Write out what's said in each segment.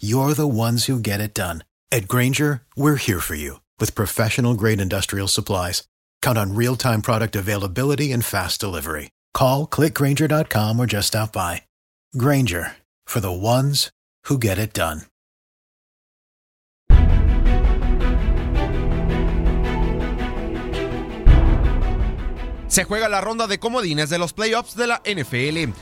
you're the ones who get it done. At Granger, we're here for you with professional grade industrial supplies. Count on real time product availability and fast delivery. Call clickgranger.com or just stop by. Granger for the ones who get it done. Se juega la ronda de comodines de los playoffs de la NFL.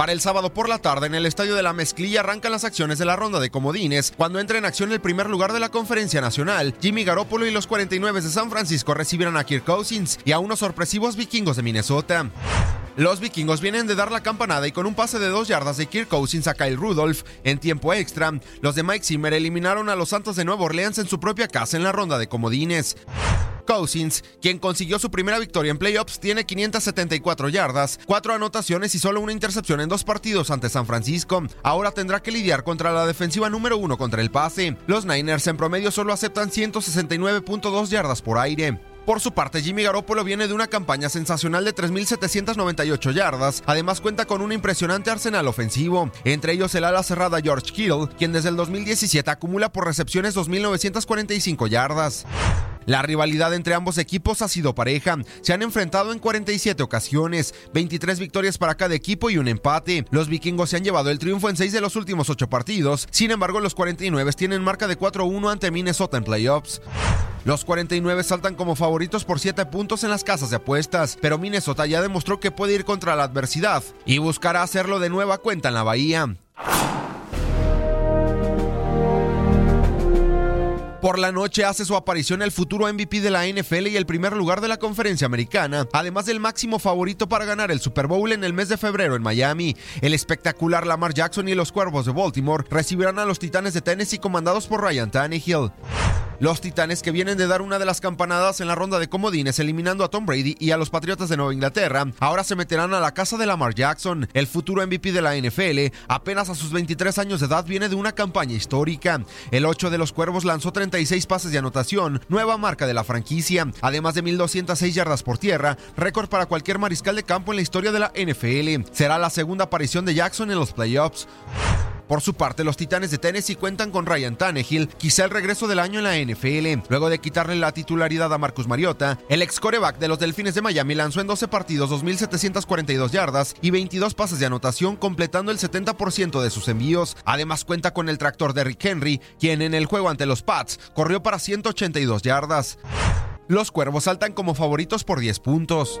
Para el sábado por la tarde en el Estadio de la Mezclilla arrancan las acciones de la ronda de comodines cuando entra en acción el primer lugar de la Conferencia Nacional. Jimmy Garoppolo y los 49 de San Francisco recibirán a Kirk Cousins y a unos sorpresivos vikingos de Minnesota. Los vikingos vienen de dar la campanada y con un pase de dos yardas de Kirk Cousins a Kyle Rudolph en tiempo extra, los de Mike Zimmer eliminaron a los Santos de Nueva Orleans en su propia casa en la ronda de comodines. Cousins, quien consiguió su primera victoria en playoffs, tiene 574 yardas, cuatro anotaciones y solo una intercepción en dos partidos ante San Francisco. Ahora tendrá que lidiar contra la defensiva número uno contra el pase. Los Niners en promedio solo aceptan 169.2 yardas por aire. Por su parte, Jimmy Garoppolo viene de una campaña sensacional de 3.798 yardas. Además, cuenta con un impresionante arsenal ofensivo, entre ellos el ala cerrada George Kittle, quien desde el 2017 acumula por recepciones 2.945 yardas. La rivalidad entre ambos equipos ha sido pareja. Se han enfrentado en 47 ocasiones, 23 victorias para cada equipo y un empate. Los vikingos se han llevado el triunfo en 6 de los últimos 8 partidos. Sin embargo, los 49 tienen marca de 4-1 ante Minnesota en playoffs. Los 49 saltan como favoritos por 7 puntos en las casas de apuestas, pero Minnesota ya demostró que puede ir contra la adversidad y buscará hacerlo de nueva cuenta en la bahía. Por la noche hace su aparición el futuro MVP de la NFL y el primer lugar de la conferencia americana, además del máximo favorito para ganar el Super Bowl en el mes de febrero en Miami. El espectacular Lamar Jackson y los Cuervos de Baltimore recibirán a los Titanes de Tennessee comandados por Ryan Tannehill. Los Titanes que vienen de dar una de las campanadas en la ronda de comodines eliminando a Tom Brady y a los Patriotas de Nueva Inglaterra, ahora se meterán a la casa de Lamar Jackson. El futuro MVP de la NFL, apenas a sus 23 años de edad, viene de una campaña histórica. El 8 de los Cuervos lanzó 36 pases de anotación, nueva marca de la franquicia, además de 1.206 yardas por tierra, récord para cualquier mariscal de campo en la historia de la NFL. Será la segunda aparición de Jackson en los playoffs. Por su parte, los Titanes de Tennessee cuentan con Ryan Tannehill, quizá el regreso del año en la NFL. Luego de quitarle la titularidad a Marcus Mariota, el ex coreback de los Delfines de Miami lanzó en 12 partidos 2.742 yardas y 22 pases de anotación, completando el 70% de sus envíos. Además, cuenta con el tractor de Rick Henry, quien en el juego ante los Pats corrió para 182 yardas. Los Cuervos saltan como favoritos por 10 puntos.